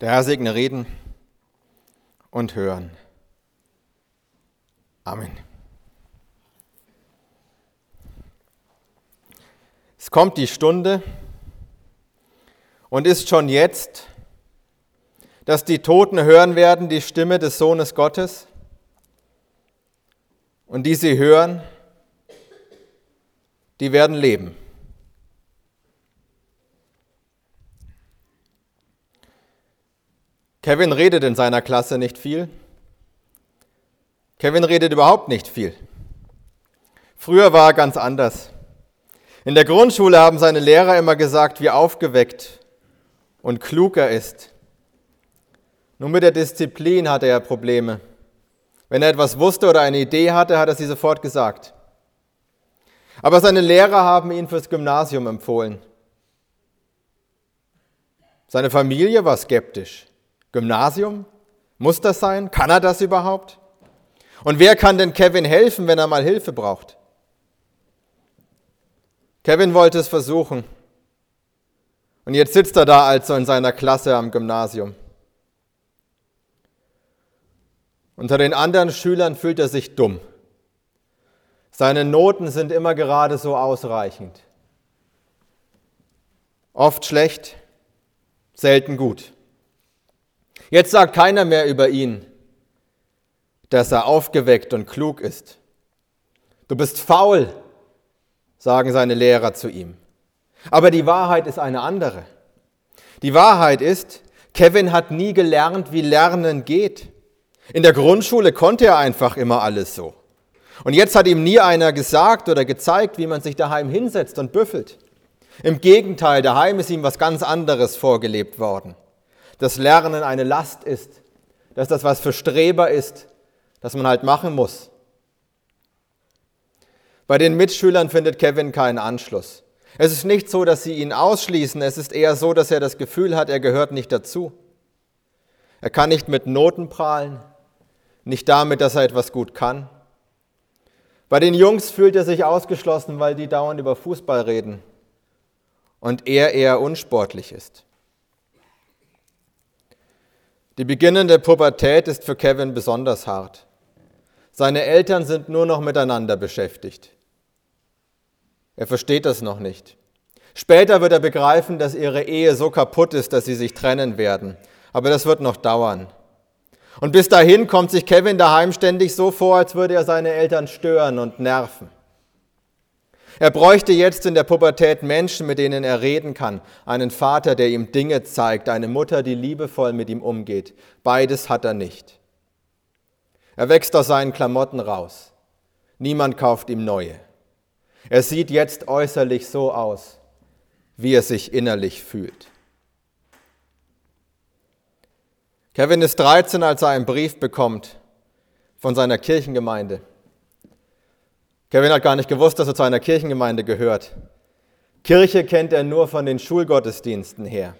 Der Herr segne Reden und Hören. Amen. Es kommt die Stunde und ist schon jetzt, dass die Toten hören werden die Stimme des Sohnes Gottes und die sie hören, die werden leben. Kevin redet in seiner Klasse nicht viel. Kevin redet überhaupt nicht viel. Früher war er ganz anders. In der Grundschule haben seine Lehrer immer gesagt, wie aufgeweckt und klug er ist. Nur mit der Disziplin hatte er Probleme. Wenn er etwas wusste oder eine Idee hatte, hat er sie sofort gesagt. Aber seine Lehrer haben ihn fürs Gymnasium empfohlen. Seine Familie war skeptisch. Gymnasium? Muss das sein? Kann er das überhaupt? Und wer kann denn Kevin helfen, wenn er mal Hilfe braucht? Kevin wollte es versuchen. Und jetzt sitzt er da also in seiner Klasse am Gymnasium. Unter den anderen Schülern fühlt er sich dumm. Seine Noten sind immer gerade so ausreichend. Oft schlecht, selten gut. Jetzt sagt keiner mehr über ihn, dass er aufgeweckt und klug ist. Du bist faul, sagen seine Lehrer zu ihm. Aber die Wahrheit ist eine andere. Die Wahrheit ist, Kevin hat nie gelernt, wie Lernen geht. In der Grundschule konnte er einfach immer alles so. Und jetzt hat ihm nie einer gesagt oder gezeigt, wie man sich daheim hinsetzt und büffelt. Im Gegenteil, daheim ist ihm was ganz anderes vorgelebt worden. Dass Lernen eine Last ist, dass das was für Streber ist, das man halt machen muss. Bei den Mitschülern findet Kevin keinen Anschluss. Es ist nicht so, dass sie ihn ausschließen, es ist eher so, dass er das Gefühl hat, er gehört nicht dazu. Er kann nicht mit Noten prahlen, nicht damit, dass er etwas gut kann. Bei den Jungs fühlt er sich ausgeschlossen, weil die dauernd über Fußball reden und er eher unsportlich ist. Die beginnende Pubertät ist für Kevin besonders hart. Seine Eltern sind nur noch miteinander beschäftigt. Er versteht das noch nicht. Später wird er begreifen, dass ihre Ehe so kaputt ist, dass sie sich trennen werden. Aber das wird noch dauern. Und bis dahin kommt sich Kevin daheim ständig so vor, als würde er seine Eltern stören und nerven. Er bräuchte jetzt in der Pubertät Menschen, mit denen er reden kann, einen Vater, der ihm Dinge zeigt, eine Mutter, die liebevoll mit ihm umgeht. Beides hat er nicht. Er wächst aus seinen Klamotten raus. Niemand kauft ihm neue. Er sieht jetzt äußerlich so aus, wie er sich innerlich fühlt. Kevin ist 13, als er einen Brief bekommt von seiner Kirchengemeinde. Kevin hat gar nicht gewusst, dass er zu einer Kirchengemeinde gehört. Kirche kennt er nur von den Schulgottesdiensten her.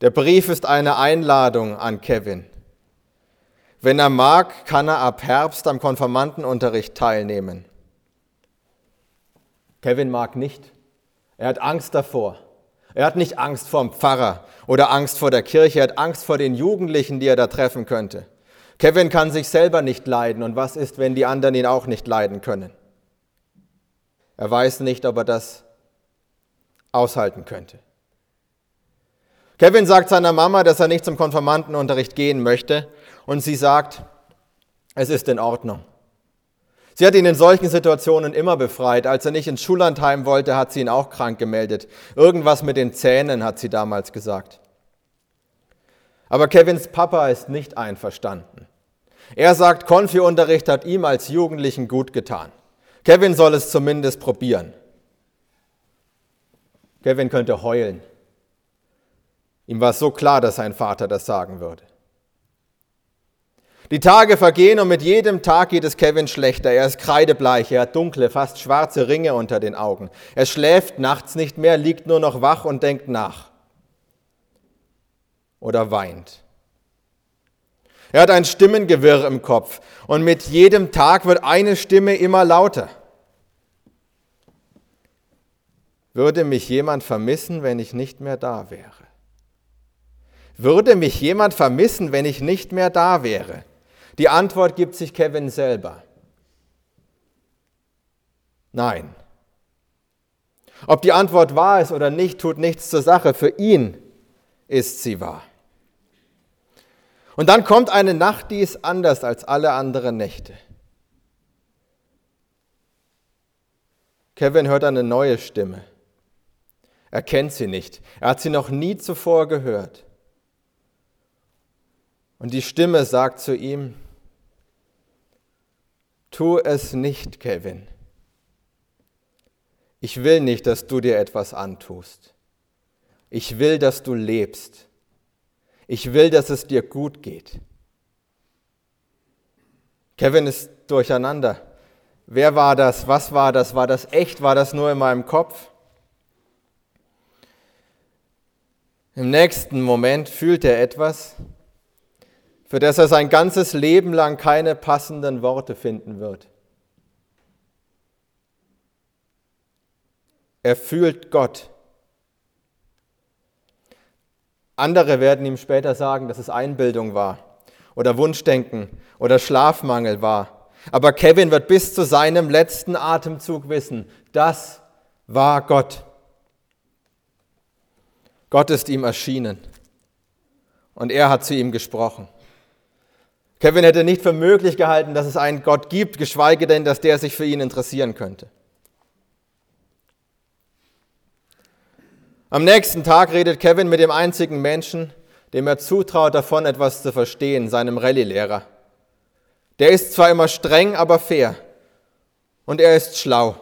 Der Brief ist eine Einladung an Kevin. Wenn er mag, kann er ab Herbst am Konformantenunterricht teilnehmen. Kevin mag nicht. Er hat Angst davor. Er hat nicht Angst vor dem Pfarrer oder Angst vor der Kirche, er hat Angst vor den Jugendlichen, die er da treffen könnte. Kevin kann sich selber nicht leiden und was ist, wenn die anderen ihn auch nicht leiden können? Er weiß nicht, ob er das aushalten könnte. Kevin sagt seiner Mama, dass er nicht zum Konfirmandenunterricht gehen möchte und sie sagt, es ist in Ordnung. Sie hat ihn in solchen Situationen immer befreit. Als er nicht ins Schullandheim wollte, hat sie ihn auch krank gemeldet. Irgendwas mit den Zähnen, hat sie damals gesagt. Aber Kevins Papa ist nicht einverstanden. Er sagt, Konfi-Unterricht hat ihm als Jugendlichen gut getan. Kevin soll es zumindest probieren. Kevin könnte heulen. Ihm war so klar, dass sein Vater das sagen würde. Die Tage vergehen und mit jedem Tag geht es Kevin schlechter. Er ist kreidebleich, er hat dunkle, fast schwarze Ringe unter den Augen. Er schläft nachts nicht mehr, liegt nur noch wach und denkt nach. Oder weint. Er hat ein Stimmengewirr im Kopf und mit jedem Tag wird eine Stimme immer lauter. Würde mich jemand vermissen, wenn ich nicht mehr da wäre? Würde mich jemand vermissen, wenn ich nicht mehr da wäre? Die Antwort gibt sich Kevin selber. Nein. Ob die Antwort wahr ist oder nicht, tut nichts zur Sache. Für ihn ist sie wahr. Und dann kommt eine Nacht, die ist anders als alle anderen Nächte. Kevin hört eine neue Stimme. Er kennt sie nicht. Er hat sie noch nie zuvor gehört. Und die Stimme sagt zu ihm, tu es nicht, Kevin. Ich will nicht, dass du dir etwas antust. Ich will, dass du lebst. Ich will, dass es dir gut geht. Kevin ist durcheinander. Wer war das? Was war das? War das echt? War das nur in meinem Kopf? Im nächsten Moment fühlt er etwas, für das er sein ganzes Leben lang keine passenden Worte finden wird. Er fühlt Gott. Andere werden ihm später sagen, dass es Einbildung war oder Wunschdenken oder Schlafmangel war. Aber Kevin wird bis zu seinem letzten Atemzug wissen, das war Gott. Gott ist ihm erschienen und er hat zu ihm gesprochen. Kevin hätte nicht für möglich gehalten, dass es einen Gott gibt, geschweige denn, dass der sich für ihn interessieren könnte. Am nächsten Tag redet Kevin mit dem einzigen Menschen, dem er zutraut, davon etwas zu verstehen, seinem Rallye-Lehrer. Der ist zwar immer streng, aber fair. Und er ist schlau.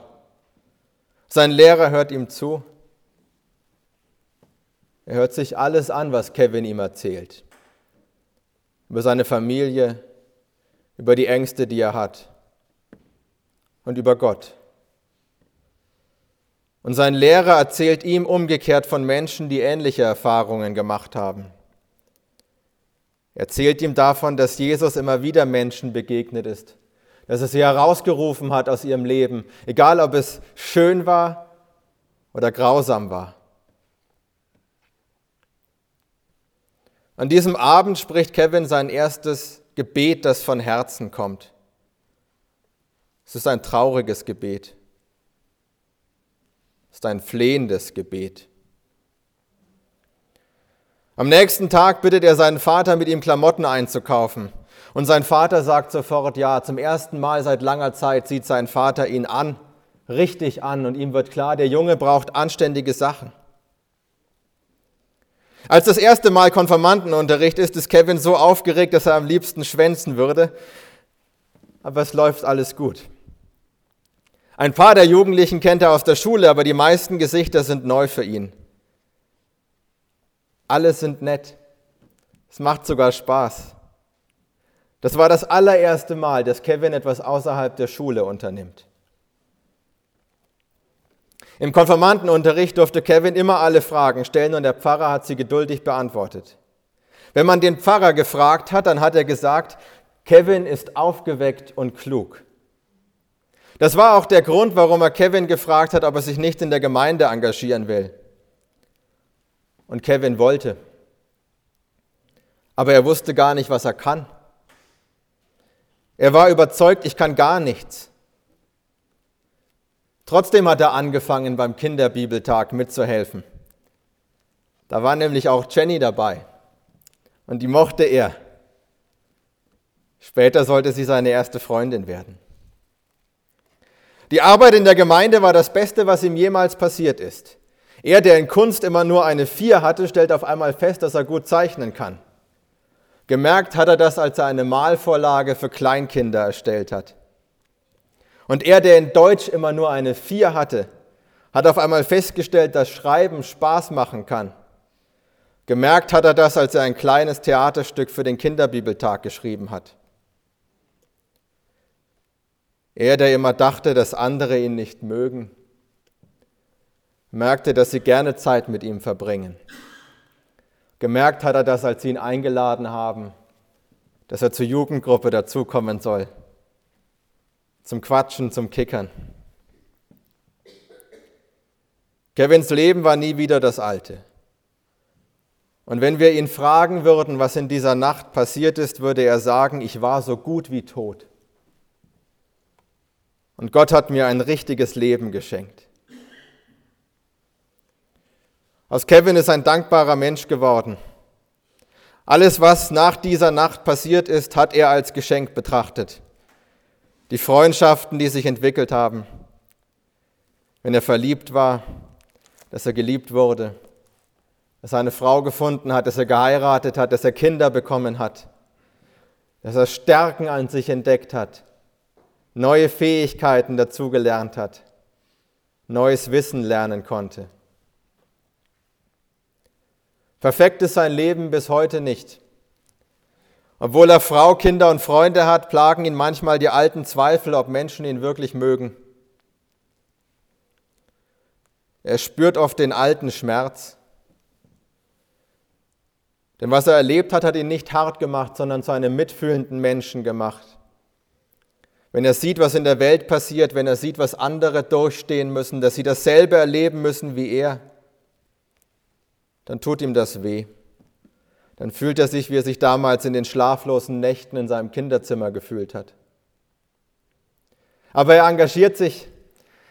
Sein Lehrer hört ihm zu. Er hört sich alles an, was Kevin ihm erzählt über seine Familie, über die Ängste, die er hat und über Gott. Und sein Lehrer erzählt ihm umgekehrt von Menschen, die ähnliche Erfahrungen gemacht haben. Er erzählt ihm davon, dass Jesus immer wieder Menschen begegnet ist, dass er sie herausgerufen hat aus ihrem Leben, egal ob es schön war oder grausam war. An diesem Abend spricht Kevin sein erstes Gebet, das von Herzen kommt. Es ist ein trauriges Gebet. Ist ein flehendes Gebet. Am nächsten Tag bittet er seinen Vater, mit ihm Klamotten einzukaufen. Und sein Vater sagt sofort ja. Zum ersten Mal seit langer Zeit sieht sein Vater ihn an, richtig an, und ihm wird klar, der Junge braucht anständige Sachen. Als das erste Mal Konfirmandenunterricht ist, ist Kevin so aufgeregt, dass er am liebsten schwänzen würde. Aber es läuft alles gut. Ein paar der Jugendlichen kennt er aus der Schule, aber die meisten Gesichter sind neu für ihn. Alle sind nett. Es macht sogar Spaß. Das war das allererste Mal, dass Kevin etwas außerhalb der Schule unternimmt. Im Konfirmandenunterricht durfte Kevin immer alle Fragen stellen und der Pfarrer hat sie geduldig beantwortet. Wenn man den Pfarrer gefragt hat, dann hat er gesagt, Kevin ist aufgeweckt und klug. Das war auch der Grund, warum er Kevin gefragt hat, ob er sich nicht in der Gemeinde engagieren will. Und Kevin wollte. Aber er wusste gar nicht, was er kann. Er war überzeugt, ich kann gar nichts. Trotzdem hat er angefangen, beim Kinderbibeltag mitzuhelfen. Da war nämlich auch Jenny dabei und die mochte er. Später sollte sie seine erste Freundin werden. Die Arbeit in der Gemeinde war das Beste, was ihm jemals passiert ist. Er, der in Kunst immer nur eine Vier hatte, stellt auf einmal fest, dass er gut zeichnen kann. Gemerkt hat er das, als er eine Malvorlage für Kleinkinder erstellt hat. Und er, der in Deutsch immer nur eine Vier hatte, hat auf einmal festgestellt, dass Schreiben Spaß machen kann. Gemerkt hat er das, als er ein kleines Theaterstück für den Kinderbibeltag geschrieben hat. Er, der immer dachte, dass andere ihn nicht mögen, merkte, dass sie gerne Zeit mit ihm verbringen. Gemerkt hat er das, als sie ihn eingeladen haben, dass er zur Jugendgruppe dazukommen soll zum Quatschen, zum Kickern. Kevins Leben war nie wieder das alte. Und wenn wir ihn fragen würden, was in dieser Nacht passiert ist, würde er sagen, ich war so gut wie tot. Und Gott hat mir ein richtiges Leben geschenkt. Aus Kevin ist ein dankbarer Mensch geworden. Alles, was nach dieser Nacht passiert ist, hat er als Geschenk betrachtet. Die Freundschaften, die sich entwickelt haben, wenn er verliebt war, dass er geliebt wurde, dass er eine Frau gefunden hat, dass er geheiratet hat, dass er Kinder bekommen hat, dass er Stärken an sich entdeckt hat, neue Fähigkeiten dazugelernt hat, neues Wissen lernen konnte. Perfekt ist sein Leben bis heute nicht. Obwohl er Frau, Kinder und Freunde hat, plagen ihn manchmal die alten Zweifel, ob Menschen ihn wirklich mögen. Er spürt oft den alten Schmerz. Denn was er erlebt hat, hat ihn nicht hart gemacht, sondern zu einem mitfühlenden Menschen gemacht. Wenn er sieht, was in der Welt passiert, wenn er sieht, was andere durchstehen müssen, dass sie dasselbe erleben müssen wie er, dann tut ihm das weh. Dann fühlt er sich, wie er sich damals in den schlaflosen Nächten in seinem Kinderzimmer gefühlt hat. Aber er engagiert sich.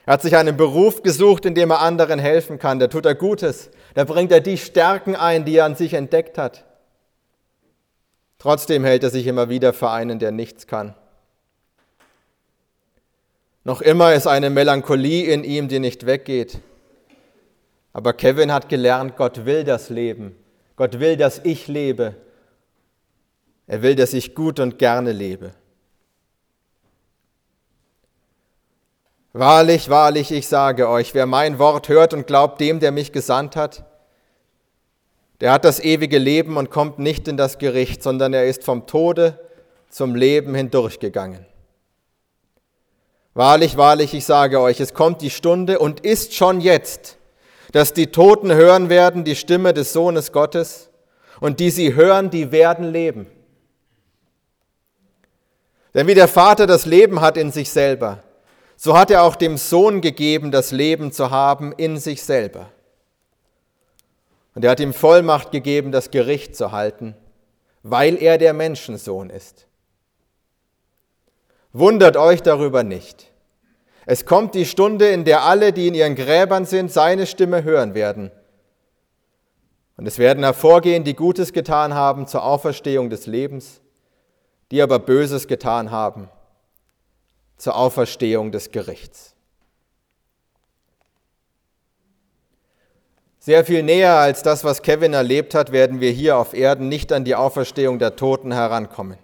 Er hat sich einen Beruf gesucht, in dem er anderen helfen kann. Da tut er Gutes. Da bringt er die Stärken ein, die er an sich entdeckt hat. Trotzdem hält er sich immer wieder für einen, der nichts kann. Noch immer ist eine Melancholie in ihm, die nicht weggeht. Aber Kevin hat gelernt, Gott will das Leben. Gott will, dass ich lebe. Er will, dass ich gut und gerne lebe. Wahrlich, wahrlich, ich sage euch, wer mein Wort hört und glaubt dem, der mich gesandt hat, der hat das ewige Leben und kommt nicht in das Gericht, sondern er ist vom Tode zum Leben hindurchgegangen. Wahrlich, wahrlich, ich sage euch, es kommt die Stunde und ist schon jetzt, dass die Toten hören werden die Stimme des Sohnes Gottes und die sie hören, die werden leben. Denn wie der Vater das Leben hat in sich selber, so hat er auch dem Sohn gegeben, das Leben zu haben in sich selber. Und er hat ihm Vollmacht gegeben, das Gericht zu halten, weil er der Menschensohn ist. Wundert euch darüber nicht. Es kommt die Stunde, in der alle, die in ihren Gräbern sind, seine Stimme hören werden. Und es werden hervorgehen, die Gutes getan haben zur Auferstehung des Lebens, die aber Böses getan haben zur Auferstehung des Gerichts. Sehr viel näher als das, was Kevin erlebt hat, werden wir hier auf Erden nicht an die Auferstehung der Toten herankommen.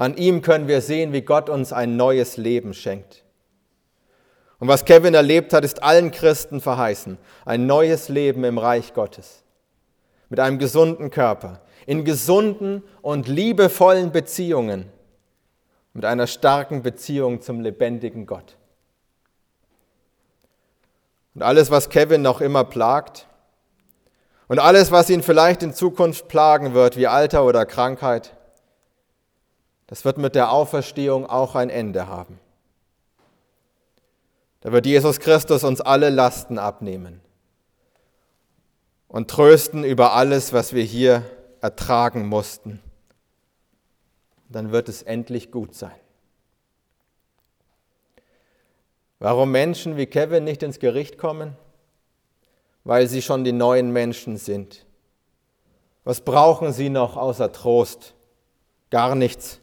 An ihm können wir sehen, wie Gott uns ein neues Leben schenkt. Und was Kevin erlebt hat, ist allen Christen verheißen. Ein neues Leben im Reich Gottes. Mit einem gesunden Körper. In gesunden und liebevollen Beziehungen. Mit einer starken Beziehung zum lebendigen Gott. Und alles, was Kevin noch immer plagt, und alles, was ihn vielleicht in Zukunft plagen wird, wie Alter oder Krankheit, das wird mit der Auferstehung auch ein Ende haben. Da wird Jesus Christus uns alle Lasten abnehmen und trösten über alles, was wir hier ertragen mussten. Dann wird es endlich gut sein. Warum Menschen wie Kevin nicht ins Gericht kommen? Weil sie schon die neuen Menschen sind. Was brauchen sie noch außer Trost? Gar nichts.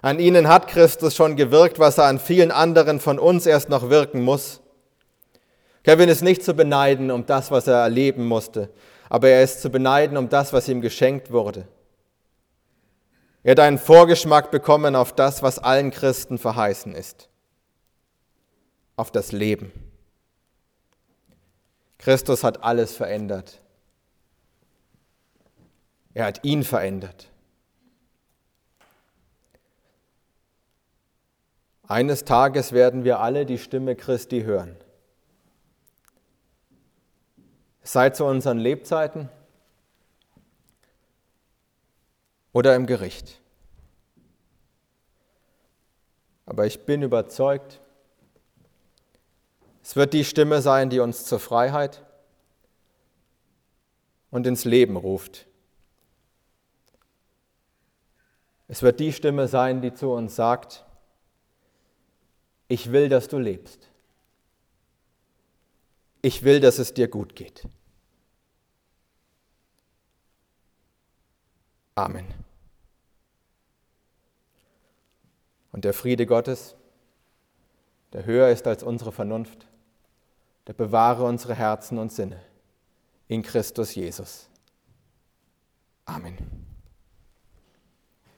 An ihnen hat Christus schon gewirkt, was er an vielen anderen von uns erst noch wirken muss. Kevin ist nicht zu beneiden um das, was er erleben musste, aber er ist zu beneiden um das, was ihm geschenkt wurde. Er hat einen Vorgeschmack bekommen auf das, was allen Christen verheißen ist, auf das Leben. Christus hat alles verändert. Er hat ihn verändert. Eines Tages werden wir alle die Stimme Christi hören. Sei zu unseren Lebzeiten oder im Gericht. Aber ich bin überzeugt, es wird die Stimme sein, die uns zur Freiheit und ins Leben ruft. Es wird die Stimme sein, die zu uns sagt, ich will, dass du lebst. Ich will, dass es dir gut geht. Amen. Und der Friede Gottes, der höher ist als unsere Vernunft, der bewahre unsere Herzen und Sinne in Christus Jesus. Amen.